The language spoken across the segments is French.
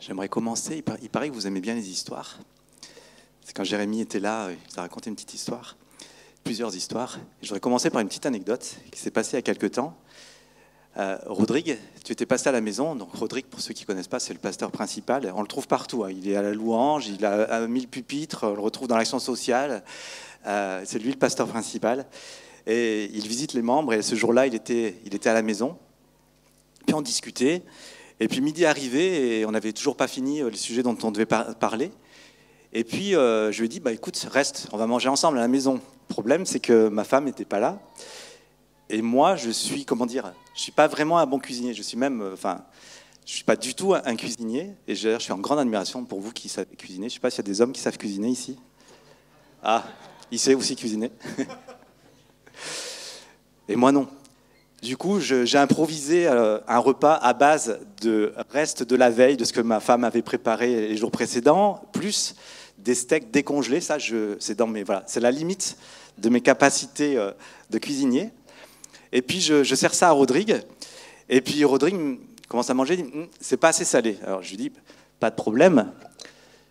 J'aimerais commencer. Il, par- il paraît que vous aimez bien les histoires. C'est quand Jérémy était là, euh, il vous a raconté une petite histoire, plusieurs histoires. Je voudrais commencer par une petite anecdote qui s'est passée il y a quelques temps. Euh, Rodrigue, tu étais passé à la maison. Donc Rodrigue, pour ceux qui ne connaissent pas, c'est le pasteur principal. On le trouve partout. hein. Il est à la louange, il a mille pupitres, on le retrouve dans l'action sociale. Euh, c'est lui le pasteur principal. Et il visite les membres. Et ce jour-là, il était, il était à la maison. Puis on discutait. Et puis midi arrivé et on n'avait toujours pas fini euh, le sujet dont on devait par- parler. Et puis euh, je lui ai dit, bah, écoute, reste, on va manger ensemble à la maison. Le problème, c'est que ma femme n'était pas là. Et moi, je suis, comment dire, je suis pas vraiment un bon cuisinier. Je suis même, euh, enfin, je suis pas du tout un, cuisinier. Et je, suis en grande admiration pour vous qui savez cuisiner. Je sais pas s'il y a des hommes qui savent cuisiner ici. Ah, il sait aussi cuisiner. Et moi non. Du coup, j'ai improvisé euh, un repas à base de reste de la veille, de ce que ma femme avait préparé les jours précédents, plus des steaks décongelés. Ça, c'est dans mes, voilà, c'est la limite de mes capacités euh, de cuisinier. Et puis, je, sers ça à Rodrigue. Et puis, Rodrigue mm, commence à manger. Hum, c'est pas assez salé. Alors, je lui dis, pas de problème.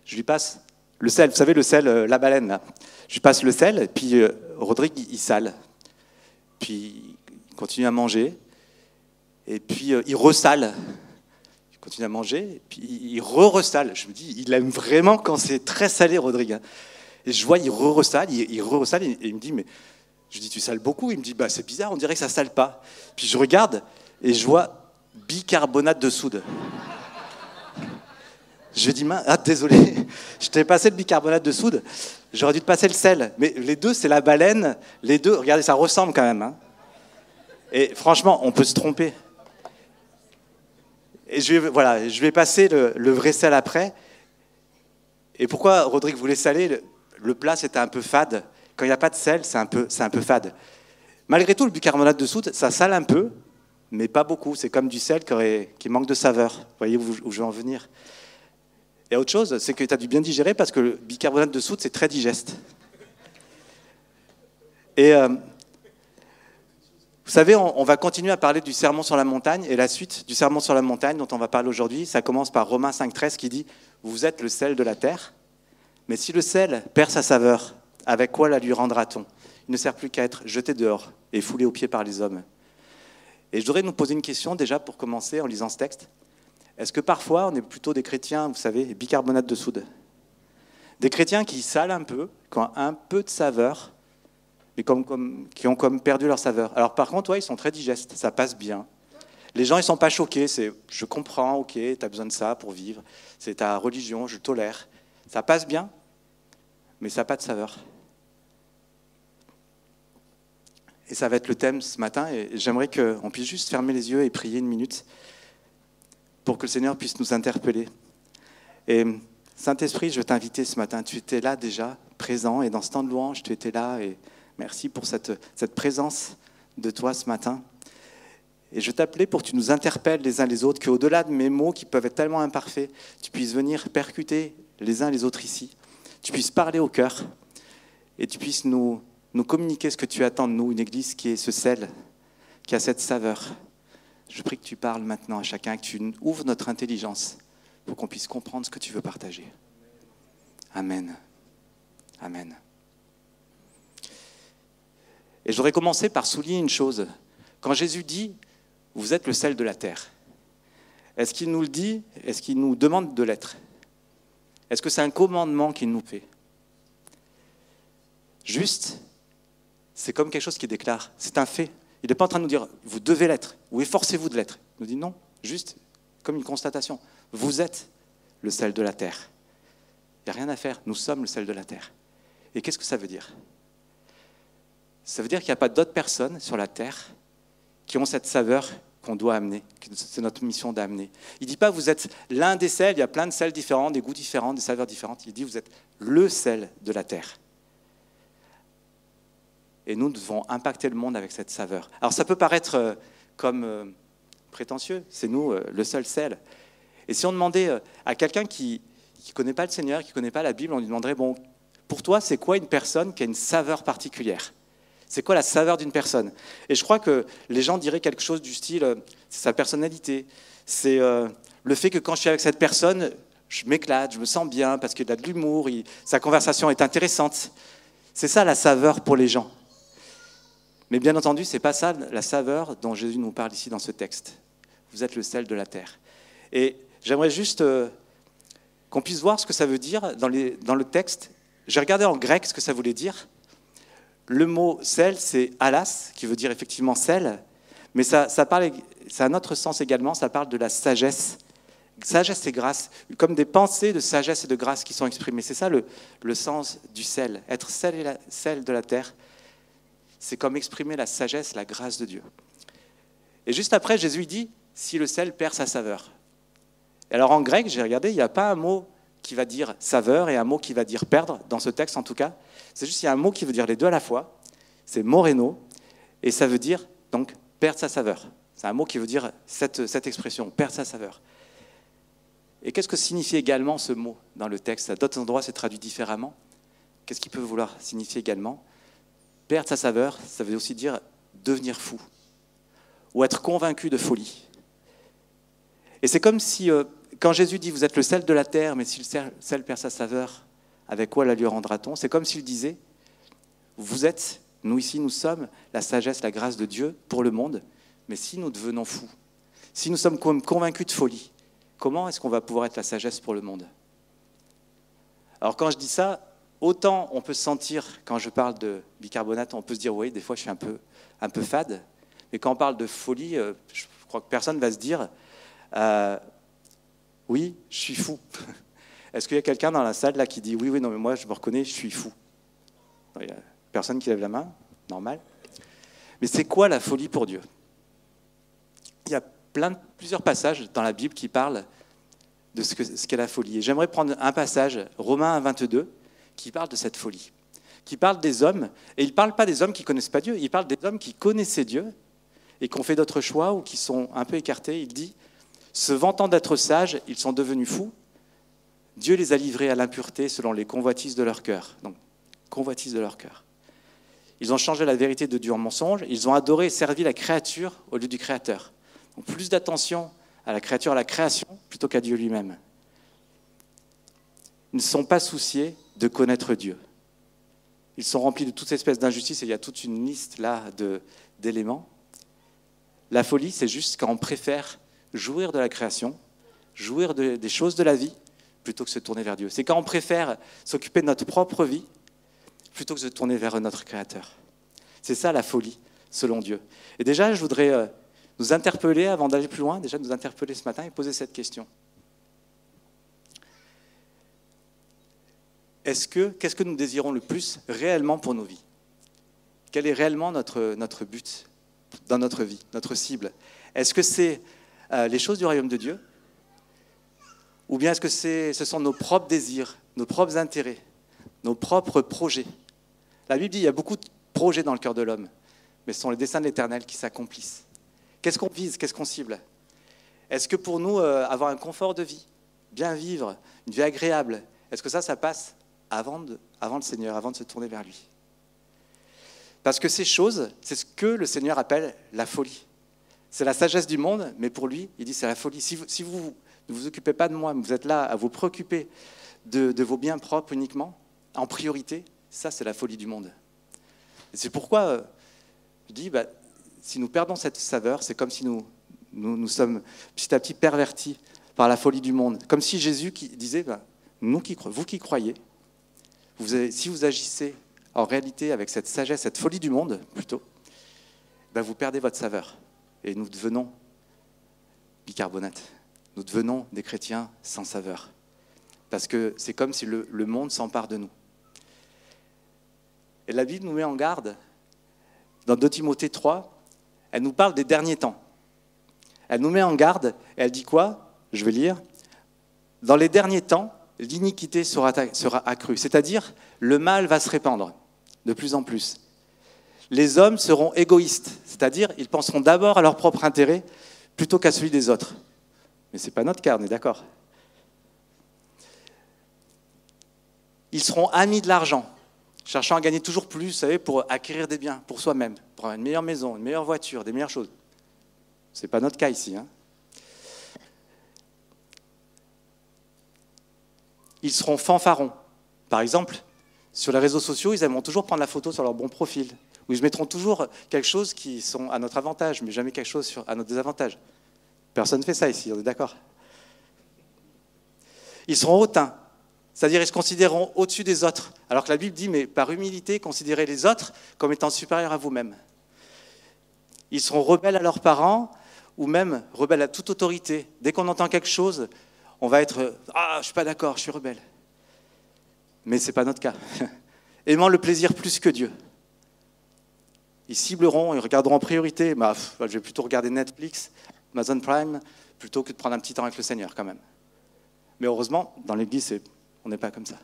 Je lui passe le sel. Vous savez, le sel, euh, la baleine. Je lui passe le sel. Et puis, Rodrigue, il, sale. Puis, continue à manger. Et puis, euh, il ressale. Il continue à manger. Et puis, il re-ressale. Je me dis, il aime vraiment quand c'est très salé, Rodrigue. hein. Et je vois, il re-ressale. Il, il re-ressale. Et, il me dit, mais je dis, tu sales beaucoup? Il me dit, bah, c'est bizarre, on dirait que ça sale pas. Puis je regarde et je vois bicarbonate de soude. Je lui dis, ah, désolé, je t'ai passé le bicarbonate de soude, j'aurais dû te passer le sel. Mais les deux, c'est la baleine, les deux, regardez, ça ressemble quand même. hein. Et franchement, on peut se tromper. Et je, vais- voilà, je vais passer le, vrai sel après. Et pourquoi Rodrigue voulait saler le, le plat, c'était un peu fade. Quand il n'y a pas de sel, c'est un, peu, un peu fade. Malgré tout, le bicarbonate de soude, ça sale un peu, mais pas beaucoup. C'est comme du sel qui, manque de saveur. Vous voyez où, où je veux en venir Et autre chose, c'est que tu as dû bien digérer parce que le bicarbonate de soude, c'est très digeste. Et euh, vous savez, on, va continuer à parler du sermon sur la montagne. Et la suite du sermon sur la montagne dont on va parler aujourd'hui, ça commence par Romains 5,13 qui dit Vous êtes le sel de la terre. Mais si le sel perd sa saveur, avec quoi la lui rendra-t-on? Il ne sert plus qu'à être jeté dehors et foulé aux pieds par les hommes. Et je voudrais nous poser une question déjà pour commencer en lisant ce texte. Est-ce que parfois on est plutôt des chrétiens, vous savez, bicarbonate de soude? Des chrétiens qui salent un peu, qui ont un peu de saveur, mais qui ont comme perdu leur saveur. Alors par contre, ouais, ils sont très digestes, ça passe bien. Les gens, ils sont pas choqués, c'est je comprends, ok, tu as besoin de ça pour vivre, c'est ta religion, je tolère. Ça passe bien, mais ça n'a pas de saveur. Et ça va être le thème ce matin, et j'aimerais qu'on puisse juste fermer les yeux et prier une minute pour que le Seigneur puisse nous interpeller. Et Saint-Esprit, je veux t'inviter ce matin. Tu étais là déjà, présent, et dans ce temps de louange, tu étais là, et merci pour cette, présence de toi ce matin. Et je t'appelais pour que tu nous interpelles les uns les autres, qu'au-delà de mes mots qui peuvent être tellement imparfaits, tu puisses venir percuter les uns les autres ici. Tu puisses parler au cœur et tu puisses nous, nous communiquer ce que tu attends de nous, une église qui est ce sel, qui a cette saveur. Je prie que tu parles maintenant à chacun, que tu ouvres notre intelligence pour qu'on puisse comprendre ce que tu veux partager. Amen. Amen. Et j'aurais commencé par souligner une chose. Quand Jésus dit, vous êtes le sel de la terre, est-ce qu'il nous le dit Est-ce qu'il nous demande de l'être? Est-ce que c'est un commandement qu'il nous fait? Juste, c'est comme quelque chose qui déclare, c'est un fait. Il n'est pas en train de nous dire, vous devez l'être, ou efforcez-vous de l'être. Il nous dit non, juste comme une constatation. Vous êtes le sel de la terre. Il n'y a rien à faire, nous sommes le sel de la terre. Et qu'est-ce que ça veut dire? Ça veut dire qu'il n'y a pas d'autres personnes sur la terre qui ont cette saveur qu'on doit amener, que c'est notre mission d'amener. Il ne dit pas vous êtes l'un des sels, il y a plein de sels différents, des goûts différents, des saveurs différentes. Il dit vous êtes le sel de la terre. Et nous devons impacter le monde avec cette saveur. Alors ça peut paraître euh, comme euh, prétentieux, c'est nous euh, le seul sel. Et si on demandait à quelqu'un qui ne connaît pas le Seigneur, qui ne connaît pas la Bible, on lui demanderait, bon, pour toi, c'est quoi une personne qui a une saveur particulière? C'est quoi la saveur d'une personne? Et je crois que les gens diraient quelque chose du style, euh, c'est sa personnalité, c'est euh, le fait que quand je suis avec cette personne, je m'éclate, je me sens bien parce qu'il a de l'humour, sa conversation est intéressante. C'est ça la saveur pour les gens. Mais bien entendu, ce n'est pas ça la saveur dont Jésus nous parle ici dans ce texte. Vous êtes le sel de la terre. Et j'aimerais juste euh, qu'on puisse voir ce que ça veut dire dans le texte. J'ai regardé en grec ce que ça voulait dire. Le mot sel, c'est alas, qui veut dire effectivement sel, mais ça, a un autre sens également, ça parle de la sagesse. Sagesse et grâce, comme des pensées de sagesse et de grâce qui sont exprimées. C'est ça le, sens du sel. Être sel, sel de la terre, c'est comme exprimer la sagesse, la grâce de Dieu. Et juste après, Jésus dit, si le sel perd sa saveur. Et alors en grec, j'ai regardé, il n'y a pas un mot qui va dire saveur et un mot qui va dire perdre, dans ce texte en tout cas. C'est juste, il y a un mot qui veut dire les deux à la fois, c'est moreno, et ça veut dire donc perdre sa saveur. C'est un mot qui veut dire cette, cette expression, perdre sa saveur. Et qu'est-ce que signifie également ce mot dans le texte? À d'autres endroits, c'est traduit différemment. Qu'est-ce qu'il peut vouloir signifier également? Perdre sa saveur, ça veut aussi dire devenir fou ou être convaincu de folie. Et c'est comme si, euh, quand Jésus dit Vous êtes le sel de la terre, mais si le sel perd sa saveur, avec quoi la lui rendra-t-on? C'est comme s'il disait Vous êtes, nous ici, nous sommes la sagesse, la grâce de Dieu pour le monde, mais si nous devenons fous, si nous sommes convaincus de folie, comment est-ce qu'on va pouvoir être la sagesse pour le monde? Alors quand je dis ça, autant on peut se sentir, quand je parle de bicarbonate, on peut se dire, oui, des fois je suis un peu, un peu fade. Mais quand on parle de folie, euh, je crois que personne ne va se dire, euh, oui, je suis fou. Est-ce qu'il y a quelqu'un dans la salle là qui dit, oui, oui, non, mais moi je me reconnais, je suis fou? Il n'y a personne qui lève la main, normal. Mais c'est quoi la folie pour Dieu? Il y a plein, plusieurs passages dans la Bible qui parlent de ce qu'est la folie. Et j'aimerais prendre un passage, Romains 22, qui parle de cette folie, qui parle des hommes, et il ne parle pas des hommes qui connaissent pas Dieu, il parle des hommes qui connaissaient Dieu et qui ont fait d'autres choix ou qui sont un peu écartés. Il dit, se vantant d'être sages, ils sont devenus fous. Dieu les a livrés à l'impureté selon les convoitises de leur cœur. Donc, convoitises de leur cœur. Ils ont changé la vérité de Dieu en mensonge. Ils ont adoré et servi la créature au lieu du Créateur. Donc, plus d'attention à la créature, à la création, plutôt qu'à Dieu lui-même. Ils ne sont pas souciés de connaître Dieu. Ils sont remplis de toute espèce d'injustice et il y a toute une liste là d'éléments. La folie, c'est juste quand on préfère jouir de la création, jouir des choses de la vie, plutôt que se tourner vers Dieu. C'est quand on préfère s'occuper de notre propre vie, plutôt que de se tourner vers notre Créateur. C'est ça la folie, selon Dieu. Et déjà, je voudrais euh, nous interpeller, avant d'aller plus loin, déjà nous interpeller ce matin et poser cette question. est-ce que, qu'est-ce que nous désirons le plus réellement pour nos vies? Quel est réellement notre, notre but dans notre vie, notre cible? Est-ce que c'est euh, les choses du royaume de Dieu Ou bien est-ce que ce sont nos propres désirs, nos propres intérêts, nos propres projets? La Bible dit qu'il y a beaucoup de projets dans le cœur de l'homme, mais ce sont les desseins de l'Éternel qui s'accomplissent. Qu'est-ce qu'on vise? Qu'est-ce qu'on cible? Est-ce que pour nous, euh, avoir un confort de vie, bien vivre, une vie agréable, est-ce que ça, ça passe avant, de, avant le Seigneur, avant de se tourner vers lui? Parce que ces choses, c'est ce que le Seigneur appelle la folie. C'est la sagesse du monde, mais pour lui, il dit c'est la folie. Si vous, ne vous occupez pas de moi, vous êtes là à vous préoccuper de, vos biens propres uniquement, en priorité, ça c'est la folie du monde. C'est pourquoi euh, je dis, bah, si nous perdons cette saveur, c'est comme si nous, sommes petit à petit pervertis par la folie du monde. Comme si Jésus disait, bah, vous qui croyez, si vous agissez en réalité avec cette sagesse, cette folie du monde plutôt, ben vous perdez votre saveur. Et nous devenons bicarbonate. Nous devenons des chrétiens sans saveur. Parce que c'est comme si le, monde s'empare de nous. Et la Bible nous met en garde. Dans 2 Timothée 3, elle nous parle des derniers temps. Elle nous met en garde et elle dit quoi? Je vais lire. Dans les derniers temps, l'iniquité sera, accrue, c'est-à-dire le mal va se répandre de plus en plus. Les hommes seront égoïstes, c'est-à-dire ils penseront d'abord à leur propre intérêt plutôt qu'à celui des autres. Mais ce n'est pas notre cas, on est d'accord. Ils seront amis de l'argent, cherchant à gagner toujours plus, vous savez, pour acquérir des biens pour soi-même, pour avoir une meilleure maison, une meilleure voiture, des meilleures choses. Ce n'est pas notre cas ici. Hein ils seront fanfarons. Par exemple, sur les réseaux sociaux, ils aimeront toujours prendre la photo sur leur bon profil. Ou ils mettront toujours quelque chose qui sont à notre avantage, mais jamais quelque chose à notre désavantage. Personne ne fait ça ici, on est d'accord Ils seront hautains, c'est-à-dire ils se considéreront au-dessus des autres. Alors que la Bible dit, mais par humilité, considérez les autres comme étant supérieurs à vous-même. Ils seront rebelles à leurs parents ou même rebelles à toute autorité. Dès qu'on entend quelque chose, on va être Ah, je suis pas d'accord, je suis rebelle. Mais ce n'est pas notre cas. Aimant le plaisir plus que Dieu. Ils cibleront, ils regarderont en priorité. Bah, je vais plutôt regarder Netflix, Amazon Prime, plutôt que de prendre un petit temps avec le Seigneur quand même. Mais heureusement, dans l'Église, on n'est pas comme ça.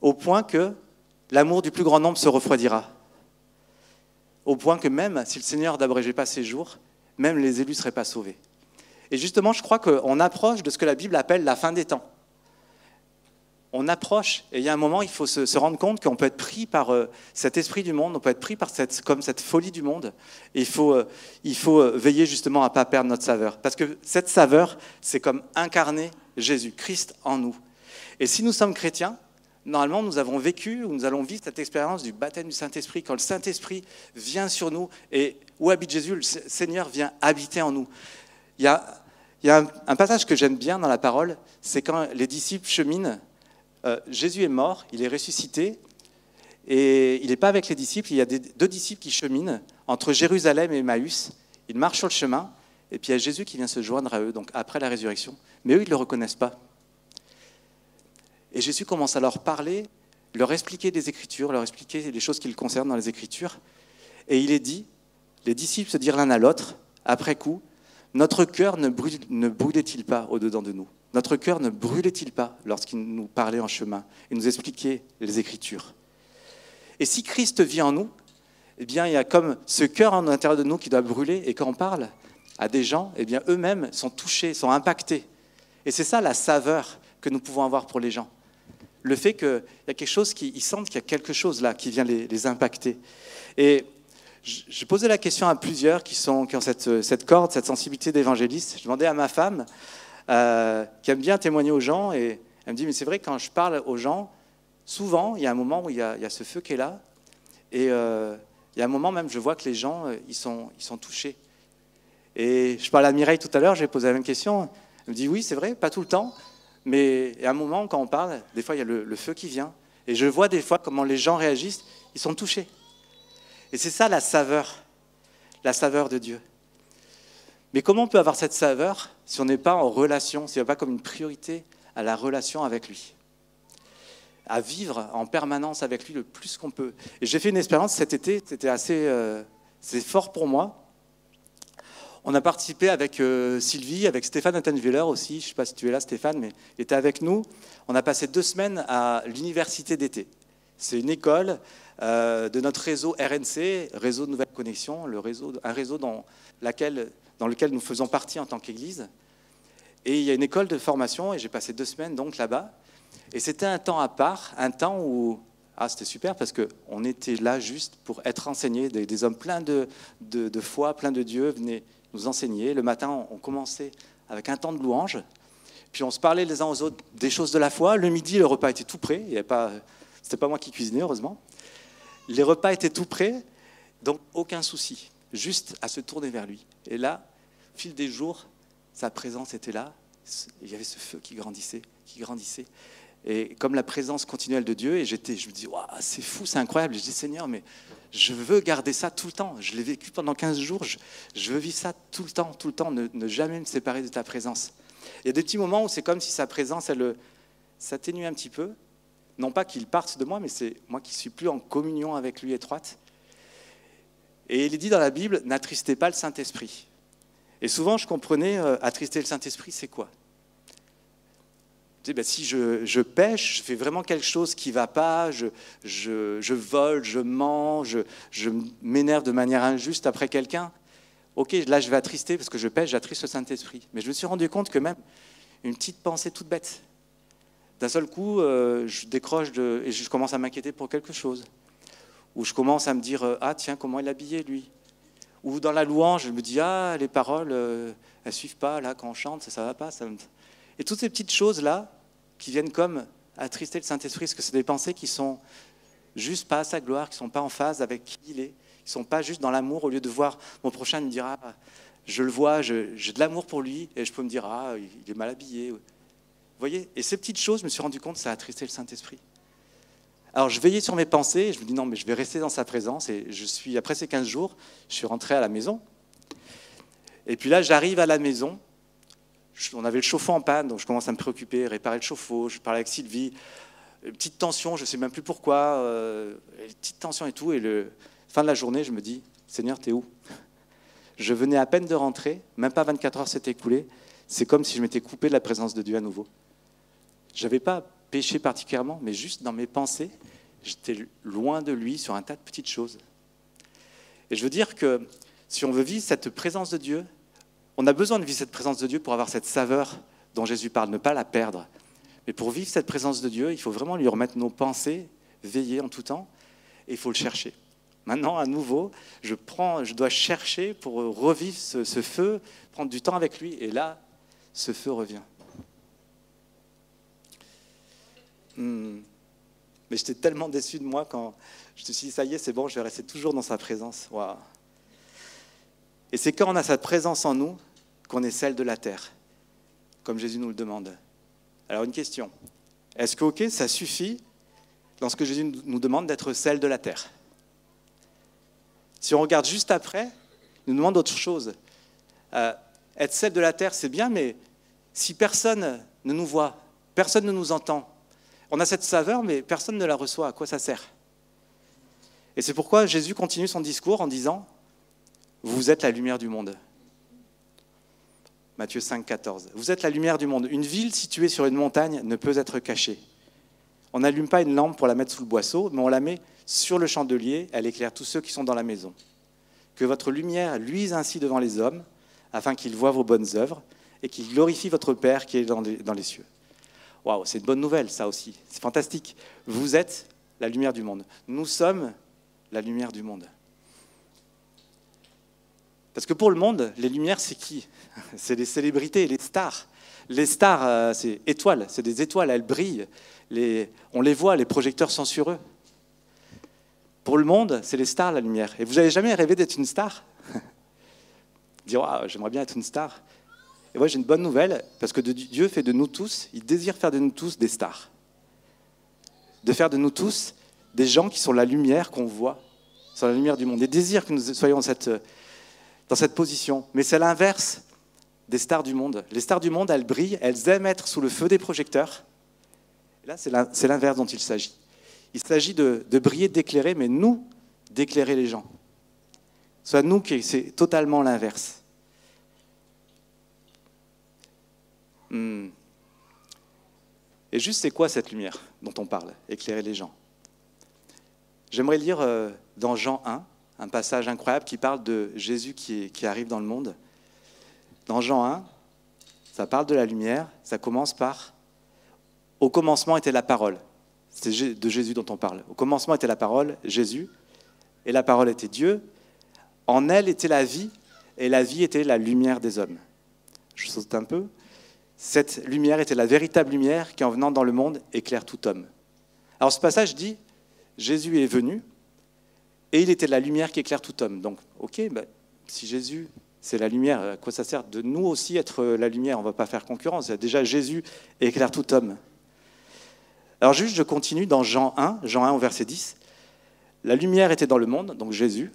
Au point que l'amour du plus grand nombre se refroidira. Au point que même si le Seigneur n'abrégeait pas ses jours, même les élus ne seraient pas sauvés. Et justement, je crois qu'on approche de ce que la Bible appelle la fin des temps. On approche, et il y a un moment, il faut se, rendre compte qu'on peut être pris par euh, cet esprit du monde, on peut être pris par cette, comme cette folie du monde. Il faut, euh, il faut euh, veiller justement à ne pas perdre notre saveur. Parce que cette saveur, c'est comme incarner Jésus, Christ en nous. Et si nous sommes chrétiens, normalement, nous avons vécu ou nous allons vivre cette expérience du baptême du Saint-Esprit, quand le Saint-Esprit vient sur nous et où habite Jésus, le Seigneur vient habiter en nous. Il y a il y a un, passage que j'aime bien dans la parole, c'est quand les disciples cheminent. Euh, Jésus est mort, il est ressuscité, et il n'est pas avec les disciples. Il y a deux disciples qui cheminent entre Jérusalem et Emmaüs. Ils marchent sur le chemin, et puis il y a Jésus qui vient se joindre à eux, donc après la résurrection. Mais eux, ils ne le reconnaissent pas. Et Jésus commence à leur parler, leur expliquer des Écritures, leur expliquer les choses qui le concernent dans les Écritures. Et il est dit, les disciples se dirent l'un à l'autre, après coup, notre cœur ne, brûlait-il pas au-dedans de nous? Notre cœur ne brûlait-il pas lorsqu'il nous parlait en chemin et nous expliquait les Écritures? Et si Christ vit en nous, eh bien, il y a comme ce cœur en l'intérieur de nous qui doit brûler, et quand on parle à des gens, eh bien, eux-mêmes sont touchés, sont impactés. Et c'est ça la saveur que nous pouvons avoir pour les gens. Le fait qu'il y a quelque chose qui, sentent qu'il y a quelque chose là qui vient les, impacter. Et j'ai posé la question à plusieurs qui, sont, qui ont cette, corde, cette sensibilité d'évangéliste. Je demandais à ma femme, euh, qui aime bien témoigner aux gens, et elle me dit, mais c'est vrai, quand je parle aux gens, souvent, il y a un moment où il y a, ce feu qui est là, et euh, il y a un moment même, je vois que les gens, euh, ils sont, ils sont touchés. Et je parlais à Mireille tout à l'heure, j'ai posé la même question. Elle me dit, oui, c'est vrai, pas tout le temps, mais a un moment, quand on parle, des fois, il y a le feu qui vient. Et je vois des fois comment les gens réagissent, ils sont touchés. Et c'est ça la saveur, la saveur de Dieu. Mais comment on peut avoir cette saveur si on n'est pas en relation, si on n'est pas comme une priorité à la relation avec lui À vivre en permanence avec lui le plus qu'on peut? J'ai fait une expérience cet été, c'était assez euh, fort pour moi. On a participé avec euh, Sylvie, avec Stéphane Attenwiller aussi, je ne sais pas si tu es là Stéphane, mais il était avec nous. On a passé deux semaines à l'université d'été. C'est une école euh, de notre réseau RNC, Réseau de Nouvelles Connexions, un réseau dans, laquelle, dans lequel nous faisons partie en tant qu'Église. Et il y a une école de formation, et j'ai passé deux semaines donc là-bas. Et c'était un temps à part, un temps où ah, c'était super parce qu'on était là juste pour être enseignés. Des, hommes pleins de, de, foi, pleins de Dieu venaient nous enseigner. Le matin, on commençait avec un temps de louange. Puis on se parlait les uns aux autres des choses de la foi. Le midi, le repas était tout prêt. Ce n'était pas moi qui cuisinais, heureusement. Les repas étaient tout prêts, donc aucun souci, juste à se tourner vers lui. Et là, fil des jours, sa présence était là. Il y avait ce feu qui grandissait, qui grandissait. Et comme la présence continuelle de Dieu, et j'étais, je me dis, c'est fou, c'est incroyable. je dis, Seigneur, mais je veux garder ça tout le temps. Je l'ai vécu pendant 15 jours, je, veux vivre ça tout le temps, tout le temps, ne, jamais me séparer de ta présence. Il y a des petits moments où c'est comme si sa présence, elle s'atténue un petit peu, non pas qu'il parte de moi, mais c'est moi qui suis plus en communion avec lui étroite. Et il est dit dans la Bible, n'attristez pas le Saint-Esprit. Et souvent, je comprenais, euh, attrister le Saint-Esprit, c'est quoi? Ben, si je, pêche, je fais vraiment quelque chose qui ne va pas, je, vole, je mens, je, je m'énerve de manière injuste après quelqu'un, ok, là je vais attrister parce que je pêche, j'attriste le Saint-Esprit. Mais je me suis rendu compte que même une petite pensée toute bête, d'un seul coup, euh, je décroche de, et je commence à m'inquiéter pour quelque chose. Ou je commence à me dire, euh, ah tiens, comment il est habillé lui? Ou dans la louange, je me dis, ah, les paroles, euh, elles ne suivent pas, là, quand on chante, ça ne va pas. Ça Et toutes ces petites choses-là, qui viennent comme attrister le Saint-Esprit, parce que c'est des pensées qui sont juste pas à sa gloire, qui ne sont pas en phase avec qui il est, qui ne sont pas juste dans l'amour, au lieu de voir mon prochain me dira, je le vois, j'ai de l'amour pour lui, et je peux me dire, ah, il est mal habillé. Vous voyez Et ces petites choses, je me suis rendu compte, ça a attristé le Saint-Esprit. Alors je veillais sur mes pensées, je me dis, non, mais je vais rester dans sa présence, et je suis, après ces 15 jours, je suis rentré à la maison. Et puis là, j'arrive à la maison, on avait le chauffe-eau en panne, donc je commence à me préoccuper, réparer le chauffe-eau, je parle avec Sylvie, petite tension, je ne sais même plus pourquoi, euh, petite tension et tout, et le fin de la journée, je me dis, Seigneur, t'es où? Je venais à peine de rentrer, même pas 24 heures s'étaient écoulées, c'est comme si je m'étais coupé de la présence de Dieu à nouveau. Je n'avais pas péché particulièrement, mais juste dans mes pensées, j'étais loin de lui sur un tas de petites choses. Et je veux dire que si on veut vivre cette présence de Dieu, on a besoin de vivre cette présence de Dieu pour avoir cette saveur dont Jésus parle, ne pas la perdre. Mais pour vivre cette présence de Dieu, il faut vraiment lui remettre nos pensées, veiller en tout temps, et il faut le chercher. Maintenant, à nouveau, je, prends, je dois chercher pour revivre ce, feu, prendre du temps avec lui, et là, ce feu revient. Hmm. Mais j'étais tellement déçu de moi quand je me suis dit, ça y est, c'est bon, je vais rester toujours dans sa présence. Et c'est quand on a sa présence en nous qu'on est celle de la terre, comme Jésus nous le demande. Alors une question. Est-ce que, ok, ça suffit lorsque Jésus nous demande d'être celle de la terre? Si on regarde juste après, il nous demande autre chose. Euh, être celle de la terre, c'est bien, mais si personne ne nous voit, personne ne nous entend, on a cette saveur, mais personne ne la reçoit, à quoi ça sert? Et c'est pourquoi Jésus continue son discours en disant, vous êtes la lumière du monde. Matthieu 5, 14. Vous êtes la lumière du monde. Une ville située sur une montagne ne peut être cachée. On n'allume pas une lampe pour la mettre sous le boisseau, mais on la met sur le chandelier, elle éclaire tous ceux qui sont dans la maison. Que votre lumière luise ainsi devant les hommes, afin qu'ils voient vos bonnes œuvres et qu'ils glorifient votre Père qui est dans les, cieux. Waouh, c'est une bonne nouvelle, ça aussi. C'est fantastique. Vous êtes la lumière du monde. Nous sommes la lumière du monde. Parce que pour le monde, les lumières, c'est qui? C'est les célébrités, les stars. Les stars, euh, c'est étoiles, c'est des étoiles, elles brillent. on les voit, les projecteurs sont sur eux. Pour le monde, c'est les stars, la lumière. Et vous n'avez jamais rêvé d'être une star? Dire, ah, j'aimerais bien être une star. Et moi, j'ai une bonne nouvelle, parce que Dieu fait de nous tous, il désire faire de nous tous des stars. De faire de nous tous des gens qui sont la lumière qu'on voit, sont la lumière du monde. Il désire que nous soyons dans cette position. Mais c'est l'inverse des stars du monde. Les stars du monde, elles brillent, elles aiment être sous le feu des projecteurs. Là, c'est l'inverse dont il s'agit. Il s'agit de, briller, d'éclairer, mais nous, d'éclairer les gens. Soit nous qui c'est totalement l'inverse. Hmm. Et juste, c'est quoi cette lumière dont on parle Éclairer les gens? J'aimerais lire euh, dans Jean 1, un passage incroyable qui parle de Jésus qui, arrive dans le monde. Dans Jean 1, ça parle de la lumière, ça commence par Au commencement était la parole. C'est de Jésus dont on parle. Au commencement était la parole, Jésus, et la parole était Dieu. En elle était la vie, et la vie était la lumière des hommes. Je saute un peu. Cette lumière était la véritable lumière qui, en venant dans le monde, éclaire tout homme. Alors ce passage dit, Jésus est venu, et il était la lumière qui éclaire tout homme. Donc, ok, ben, si Jésus, c'est la lumière, à quoi ça sert de nous aussi être la lumière? On ne va pas faire concurrence. Déjà, Jésus éclaire tout homme. Alors juste, je continue dans Jean 1, Jean 1 au verset 10. La lumière était dans le monde, donc Jésus.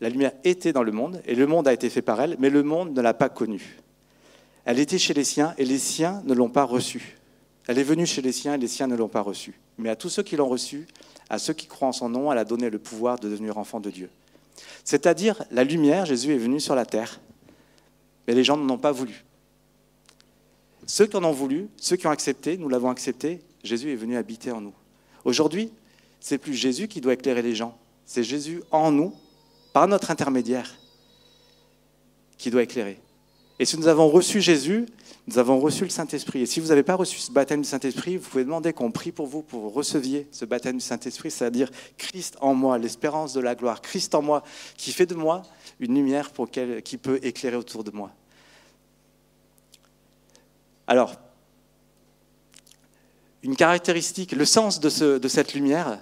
La lumière était dans le monde, et le monde a été fait par elle, mais le monde ne l'a pas connue. Elle était chez les siens, et les siens ne l'ont pas reçue. Elle est venue chez les siens, et les siens ne l'ont pas reçue. Mais à tous ceux qui l'ont reçue, à ceux qui croient en son nom, elle a donné le pouvoir de devenir enfant de Dieu. C'est-à-dire, la lumière, Jésus est venu sur la terre, mais les gens n'en ont pas voulu. Ceux qui en ont voulu, ceux qui ont accepté, nous l'avons accepté, Jésus est venu habiter en nous. Aujourd'hui, c'est plus Jésus qui doit éclairer les gens, c'est Jésus en nous, par notre intermédiaire, qui doit éclairer. Et si nous avons reçu Jésus, nous avons reçu le Saint-Esprit. Et si vous n'avez pas reçu ce baptême du Saint-Esprit, vous pouvez demander qu'on prie pour vous, pour receviez ce baptême du Saint-Esprit, c'est-à-dire Christ en moi, l'espérance de la gloire, Christ en moi, qui fait de moi une lumière pour qui peut éclairer autour de moi. Alors, une caractéristique, le sens de, de cette lumière.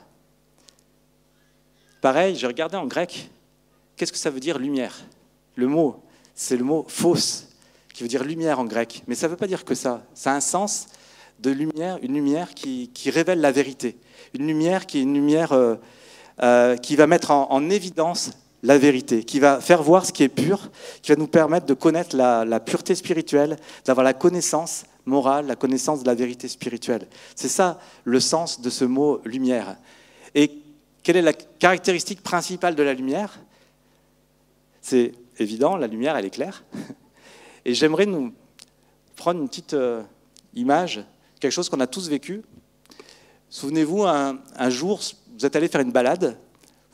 Pareil, j'ai regardé en grec, qu'est-ce que ça veut dire lumière? Le mot, c'est le mot fausse, qui veut dire lumière en grec. Mais ça ne veut pas dire que ça. Ça a un sens de lumière, une lumière qui, révèle la vérité. Une lumière qui est une lumière euh, euh, qui va mettre en, en, évidence la vérité, qui va faire voir ce qui est pur, qui va nous permettre de connaître la, la pureté spirituelle, d'avoir la connaissance morale, la connaissance de la vérité spirituelle. C'est ça le sens de ce mot lumière. Et quelle est la caractéristique principale de la lumière? C'est évident, la lumière, elle est claire. Et j'aimerais nous prendre une petite euh, image, quelque chose qu'on a tous vécu. Souvenez-vous, un, jour, vous êtes allé faire une balade,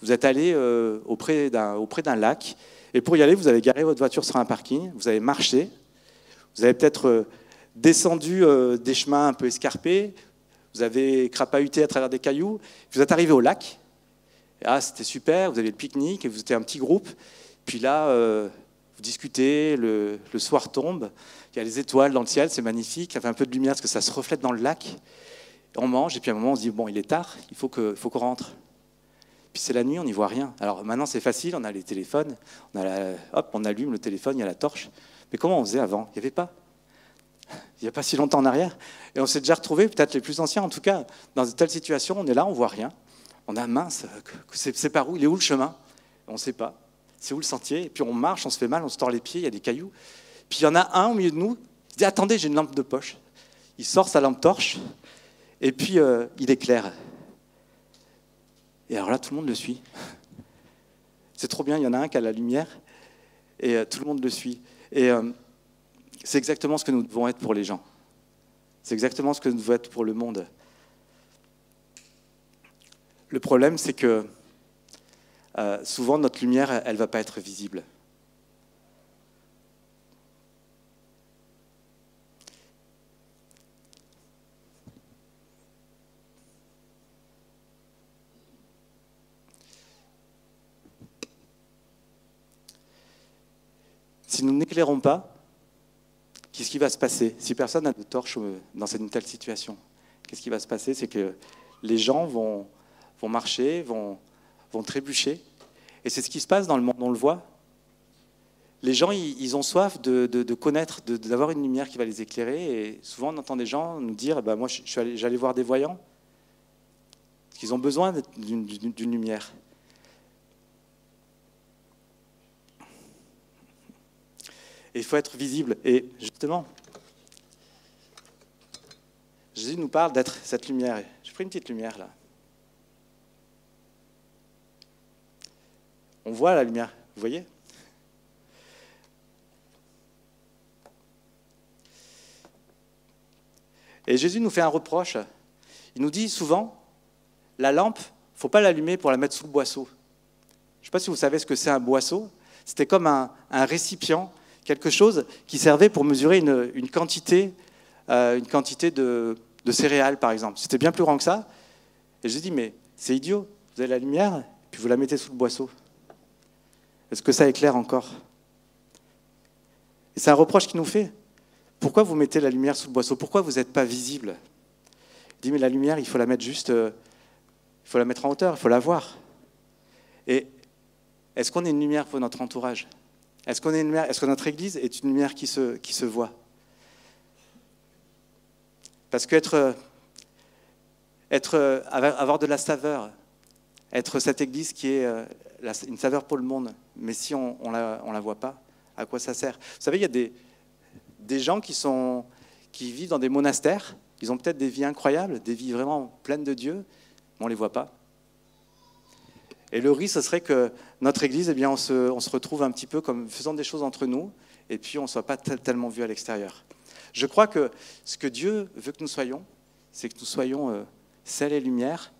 vous êtes allé euh, auprès d'un lac, et pour y aller, vous avez garé votre voiture sur un parking, vous avez marché, vous avez peut-être euh, descendu des chemins un peu escarpés, vous avez crapahuté à travers des cailloux, vous êtes arrivé au lac, ah, c'était super, vous avez le pique-nique, vous étiez un petit groupe, puis là, vous discutez, le, soir tombe, il y a les étoiles dans le ciel, c'est magnifique, il y avait un peu de lumière parce que ça se reflète dans le lac. On mange, et puis à un moment, on se dit, bon, il est tard, il faut qu'on rentre. Puis c'est la nuit, on n'y voit rien. Alors maintenant, c'est facile, on a les téléphones, on, a la, hop, on allume le téléphone, il y a la torche. Mais comment on faisait avant? Il n'y avait pas. Il n'y a pas si longtemps en arrière. Et on s'est déjà retrouvé, peut-être les plus anciens en tout cas, dans une telle situation, on est là, on voit rien. On a mince, c'est par où? Il est où le chemin? On ne sait pas c'est où le sentier? Et puis on marche, on se fait mal, on se tord les pieds, il y a des cailloux. Puis il y en a un au milieu de nous, il dit Attendez, j'ai une lampe de poche. Il sort sa lampe torche, et puis euh, il éclaire. Et alors là, tout le monde le suit. C'est trop bien, il y en a un qui a la lumière, et euh, tout le monde le suit. Et euh, c'est exactement ce que nous devons être pour les gens. C'est exactement ce que nous devons être pour le monde. Le problème, c'est que euh, souvent notre lumière, elle ne va pas être visible. Si nous n'éclairons pas, qu'est-ce qui va se passer Si personne n'a de torche euh, dans une telle situation, qu'est-ce qui va se passer C'est que les gens vont, vont marcher, vont, vont trébucher. Et c'est ce qui se passe dans le monde, on le voit. Les gens, ils, ont soif de, de, de connaître, d'avoir une lumière qui va les éclairer. Et souvent, on entend des gens nous dire bah, Moi, j'allais voir des voyants. Parce qu'ils ont besoin d'une lumière. Et il faut être visible. Et justement, Jésus nous parle d'être cette lumière. J'ai pris une petite lumière là. On voit la lumière, vous voyez? Et Jésus nous fait un reproche. Il nous dit souvent, la lampe, il ne faut pas l'allumer pour la mettre sous le boisseau. Je ne sais pas si vous savez ce que c'est un boisseau. C'était comme un, récipient, quelque chose qui servait pour mesurer une, une quantité, euh, une quantité de, de, céréales, par exemple. C'était bien plus grand que ça. Et je dis, mais c'est idiot, vous avez la lumière, puis vous la mettez sous le boisseau. Est-ce que ça éclaire encore? C'est un reproche qu'il nous fait. Pourquoi vous mettez la lumière sous le boisseau? Pourquoi vous n'êtes pas visible? Il dit, mais la lumière, il faut la mettre juste, euh, il faut la mettre en hauteur, il faut la voir. Et est-ce qu'on est une lumière pour notre entourage? Est-ce qu'on est Est-ce que notre Église est une lumière qui se, qui voit? Parce qu'être être, avoir de la saveur, être cette Église qui est une saveur pour le monde, mais si on ne la, voit pas, à quoi ça sert? Vous savez, il y a des, gens qui, vivent dans des monastères, ils ont peut-être des vies incroyables, des vies vraiment pleines de Dieu, mais on ne les voit pas. Et le risque, ce serait que notre Église, eh bien, on, se, on se retrouve un petit peu comme faisant des choses entre nous, et puis on ne soit pas tellement vu à l'extérieur. Je crois que ce que Dieu veut que nous soyons, c'est que nous soyons euh, sel et lumière.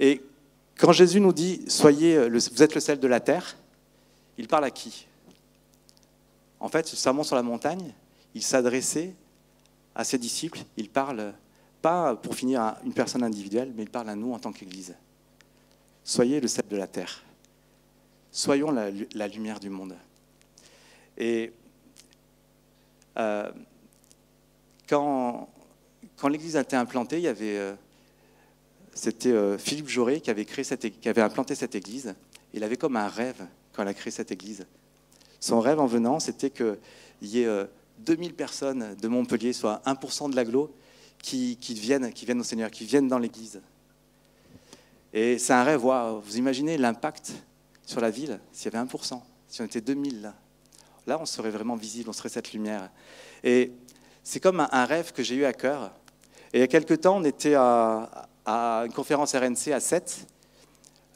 Et quand Jésus nous dit soyez, le, vous êtes le sel de la terre, il parle à qui? En fait, ce sermon sur la montagne, il s'adressait à ses disciples. Il parle pas pour finir à une personne individuelle, mais il parle à nous en tant qu'Église. Soyez le sel de la terre. Soyons la, lumière du monde. Et euh, quand, quand l'église a été implantée, il y avait, euh, c'était euh, Philippe Jauré qui avait, créé qui avait implanté cette église. Il avait comme un rêve quand il a créé cette église. Son rêve en venant, c'était qu'il y ait 2000 personnes de Montpellier, soit 1% de l'agglo, qui, qui, viennent, qui viennent au Seigneur, qui viennent dans l'église. Et c'est un rêve, vous imaginez l'impact sur la ville s'il y avait 1%, si on était 2000 là. Là, on serait vraiment visible, on serait cette lumière. Et c'est comme un, rêve que j'ai eu à cœur. Et il y a quelques temps, on était à, une conférence RNC à 7.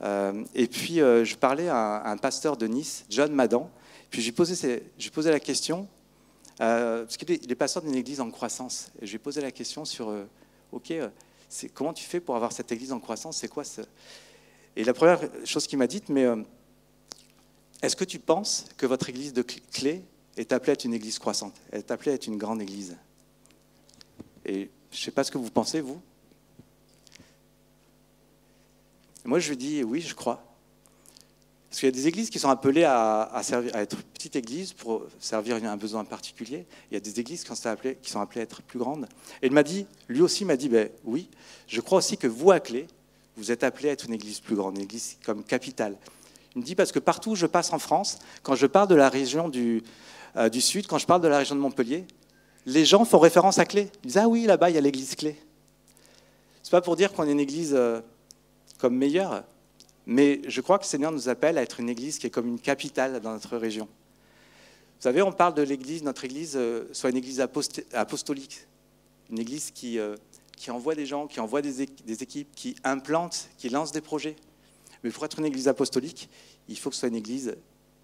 Euh, et puis, euh, je parlais à un, pasteur de Nice, John Madan. Puis, j'ai posé, posé, la question, euh, parce qu'il est pasteur d'une église en croissance. Et je lui ai posé la question sur, OK, comment tu fais pour avoir cette église en croissance? C'est quoi. Et la première chose qu'il m'a dite, mais est-ce que tu penses que votre église de clé est appelée à être une église croissante? Elle est appelée à être une grande église Et je ne sais pas ce que vous pensez, vous. Moi, je lui dis oui, je crois. Parce qu'il y a des églises qui sont appelées à, être petites églises pour servir un besoin particulier. Il y a des églises qui sont appelées, qui sont appelées à être plus grandes. Et il m'a dit, lui aussi m'a dit, ben, oui, je crois aussi que vous, à Clé, vous êtes appelés à être une église plus grande, une église comme capitale. Il me dit, parce que partout où je passe en France, quand je parle de la région du, euh, Sud, quand je parle de la région de Montpellier, les gens font référence à Clé. Ils disent, ah oui, là-bas, il y a l'église Clé. C'est pas pour dire qu'on est une église euh, comme meilleure, mais je crois que le Seigneur nous appelle à être une église qui est comme une capitale dans notre région. Vous savez, on parle de l'église, notre église euh, soit une église apostolique, une église qui, euh, qui envoie des gens, qui envoie des, équipes, qui implante, qui lance des projets. Mais pour être une église apostolique, il faut que ce soit une église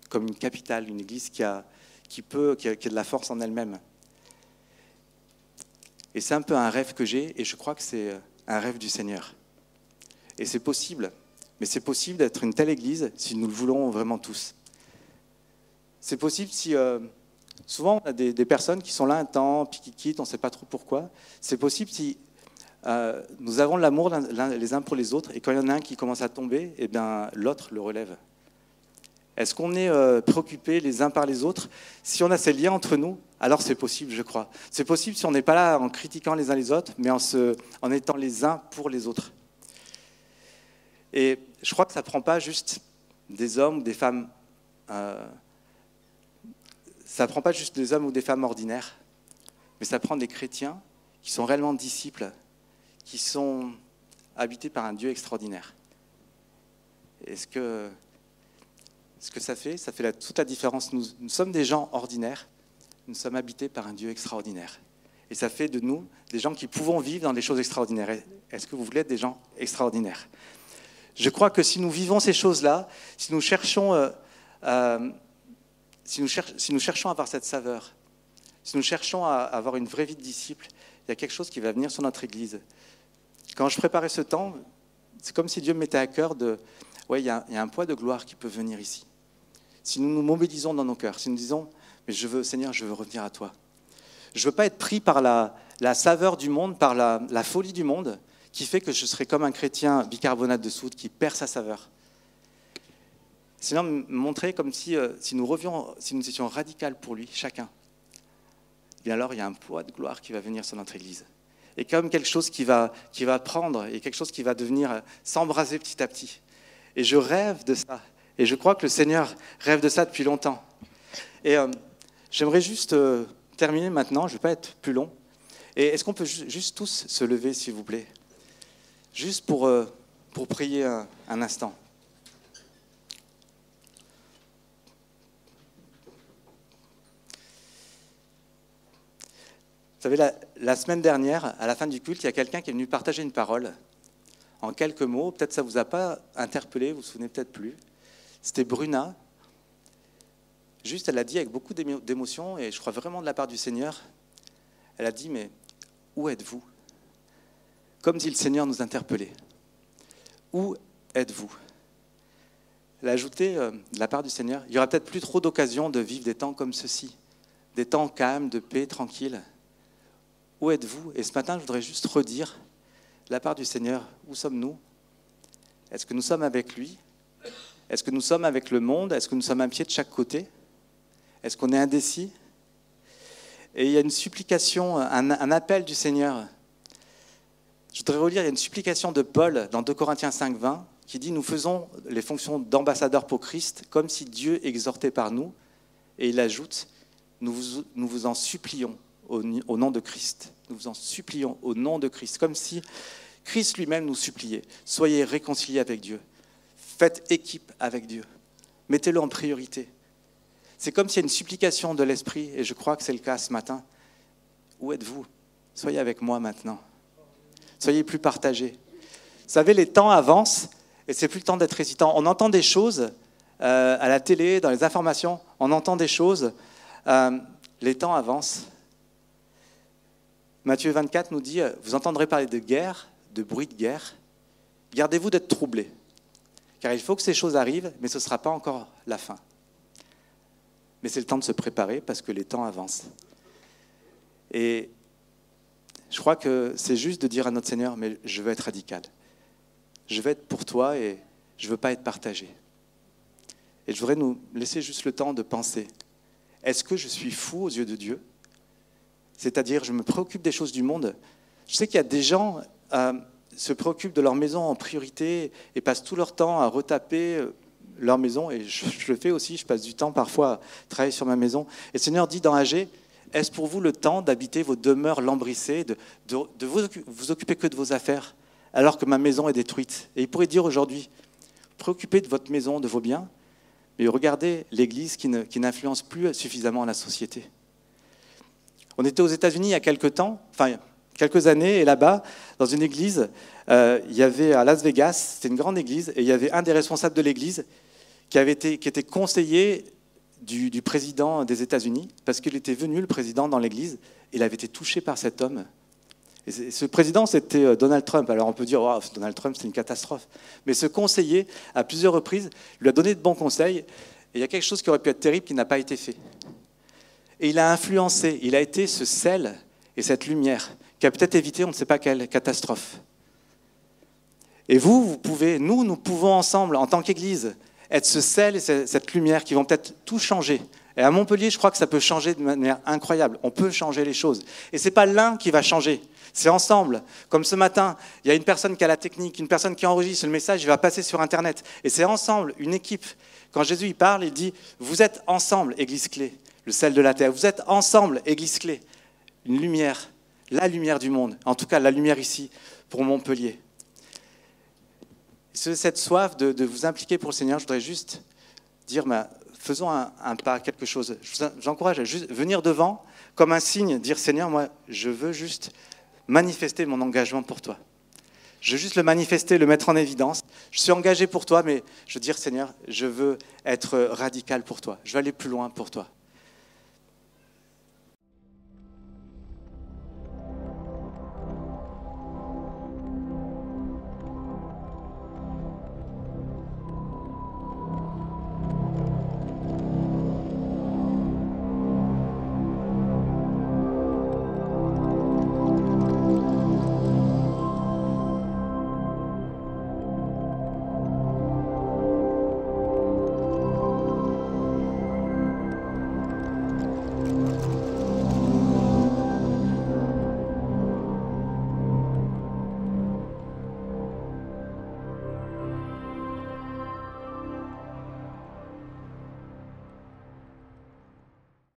comme une capitale, une église qui a, qui peut, qui a, qui a de la force en elle-même. Et c'est un peu un rêve que j'ai, et je crois que c'est un rêve du Seigneur. Et c'est possible mais c'est possible d'être une telle église si nous le voulons vraiment tous. C'est possible si... Euh, souvent, on a des, personnes qui sont là un temps, puis qui quittent, on ne sait pas trop pourquoi. C'est possible si euh, nous avons l'amour les uns pour les autres, et quand il y en a un qui commence à tomber, eh bien, l'autre le relève. Est-ce qu'on est, euh, préoccupés les uns par les autres? Si on a ces liens entre nous, alors c'est possible, je crois. C'est possible si on n'est pas là en critiquant les uns les autres, mais en, étant les uns pour les autres. Et je crois que ça ne prend pas juste des hommes ou des femmes. Euh, prend pas juste des hommes ou des femmes ordinaires, mais ça prend des chrétiens qui sont réellement disciples, qui sont habités par un Dieu extraordinaire. Et ce que, ce que ça fait, ça fait toute la différence. Nous, nous sommes des gens ordinaires, nous sommes habités par un Dieu extraordinaire. Et ça fait de nous des gens qui pouvons vivre dans des choses extraordinaires. Est-ce que vous voulez être des gens extraordinaires? Je crois que si nous vivons ces choses-là, si nous cherchons, euh, euh, si, nous cherchons à avoir cette saveur, si nous cherchons à avoir une vraie vie de disciple, il y a quelque chose qui va venir sur notre Église. Quand je préparais ce temps, c'est comme si Dieu me mettait à cœur de, ouais, il y, a, un poids de gloire qui peut venir ici. Si nous nous mobilisons dans nos cœurs, si nous disons, mais je veux, Seigneur, je veux revenir à toi. Je ne veux pas être pris par la, saveur du monde, par la folie du monde, qui fait que je serai comme un chrétien bicarbonate de soude qui perd sa saveur. Sinon, montrer comme si, euh, si, nous étions radicales pour lui, chacun, et bien alors il y a un poids de gloire qui va venir sur notre Église. Et comme quelque chose qui va, qui va prendre et quelque chose qui va devenir euh, s'embraser petit à petit. Et je rêve de ça. Et je crois que le Seigneur rêve de ça depuis longtemps. Et euh, j'aimerais juste terminer maintenant, je ne vais pas être plus long. Et est-ce qu'on peut juste tous se lever, s'il vous plaît? Juste pour, euh, prier un, instant. Vous savez, la, semaine dernière, à la fin du culte, il y a quelqu'un qui est venu partager une parole en quelques mots. Peut-être ça ne vous a pas interpellé, vous vous souvenez peut-être plus. C'était Bruna. Juste, elle a dit avec beaucoup d'émotion, et je crois vraiment de la part du Seigneur, elle a dit, mais où êtes-vous? Comme si le Seigneur nous interpellait. Où êtes-vous? Elle a ajouté euh, de la part du Seigneur, il y aura peut-être plus trop d'occasions de vivre des temps comme ceci, des temps calmes, de paix, tranquilles. Où êtes-vous? Et ce matin, je voudrais juste redire de la part du Seigneur, où sommes-nous? Est-ce que nous sommes avec lui? Est-ce que nous sommes avec le monde? Est-ce que nous sommes un pied de chaque côté? Est-ce qu'on est indécis? Et il y a une supplication, un appel du Seigneur Je voudrais relire, il y a une supplication de Paul dans 2 Corinthiens 5, 20 qui dit Nous faisons les fonctions d'ambassadeurs pour Christ comme si Dieu exhortait par nous. Et il ajoute Nous vous, en supplions au, au nom de Christ. Nous vous en supplions au nom de Christ. Comme si Christ lui-même nous suppliait Soyez réconciliés avec Dieu. Faites équipe avec Dieu. Mettez-le en priorité. C'est comme s'il y a une supplication de l'Esprit, et je crois que c'est le cas ce matin. Où êtes-vous? Soyez avec moi maintenant. Soyez plus partagés. Vous savez, les temps avancent et c'est plus le temps d'être hésitant. On entend des choses euh, à la télé, dans les informations, on entend des choses. Euh, les temps avancent. Matthieu 24 nous dit, vous entendrez parler de guerre, de bruit de guerre. Gardez-vous d'être troublés, car il faut que ces choses arrivent, mais ce ne sera pas encore la fin. Mais c'est le temps de se préparer parce que les temps avancent. Et je crois que c'est juste de dire à notre Seigneur, mais je veux être radical. Je veux être pour toi et je ne veux pas être partagé. Et je voudrais nous laisser juste le temps de penser, est-ce que je suis fou aux yeux de Dieu? C'est-à-dire, je me préoccupe des choses du monde. Je sais qu'il y a des gens qui euh, se préoccupent de leur maison en priorité et passent tout leur temps à retaper euh, leur maison. Et je, le fais aussi, je passe du temps parfois à travailler sur ma maison. Et le Seigneur dit dans AG, est-ce pour vous le temps d'habiter vos demeures lambrissées, de, vous, occuper que de vos affaires, alors que ma maison est détruite? Et il pourrait dire aujourd'hui, préoccupez de votre maison, de vos biens, mais regardez l'Église qui n'influence plus suffisamment la société. On était aux États-Unis il y a quelques temps, enfin quelques années, et là-bas, dans une église, euh, il y avait à Las Vegas, c'était une grande église, et il y avait un des responsables de l'église qui était conseiller du, président des États-Unis, parce qu'il était venu, le président, dans l'Église, et il avait été touché par cet homme. Ce président, c'était euh, Donald Trump. Alors on peut dire, oh, Donald Trump, c'est une catastrophe. Mais ce conseiller, à plusieurs reprises, lui a donné de bons conseils, et il y a quelque chose qui aurait pu être terrible qui n'a pas été fait. Et il a influencé, il a été ce sel et cette lumière qui a peut-être évité on ne sait pas quelle catastrophe. Et vous, vous pouvez, nous, nous pouvons ensemble, en tant qu'Église, être ce sel et cette lumière qui vont peut-être tout changer. Et à Montpellier, je crois que ça peut changer de manière incroyable. On peut changer les choses. Et ce n'est pas l'un qui va changer, c'est ensemble. Comme ce matin, il y a une personne qui a la technique, une personne qui enregistre le message, il va passer sur Internet. Et c'est ensemble, une équipe. Quand Jésus y parle, il dit, vous êtes ensemble, Église clé, le sel de la terre. Vous êtes ensemble, Église clé, une lumière, la lumière du monde. En tout cas, la lumière ici, pour Montpellier cette soif de, vous impliquer pour le Seigneur, je voudrais juste dire, bah, faisons un, pas, quelque chose. J'encourage à venir devant comme un signe, dire Seigneur, moi, je veux juste manifester mon engagement pour toi. Je veux juste le manifester, le mettre en évidence. Je suis engagé pour toi, mais je veux dire, Seigneur, je veux être radical pour toi. Je veux aller plus loin pour toi.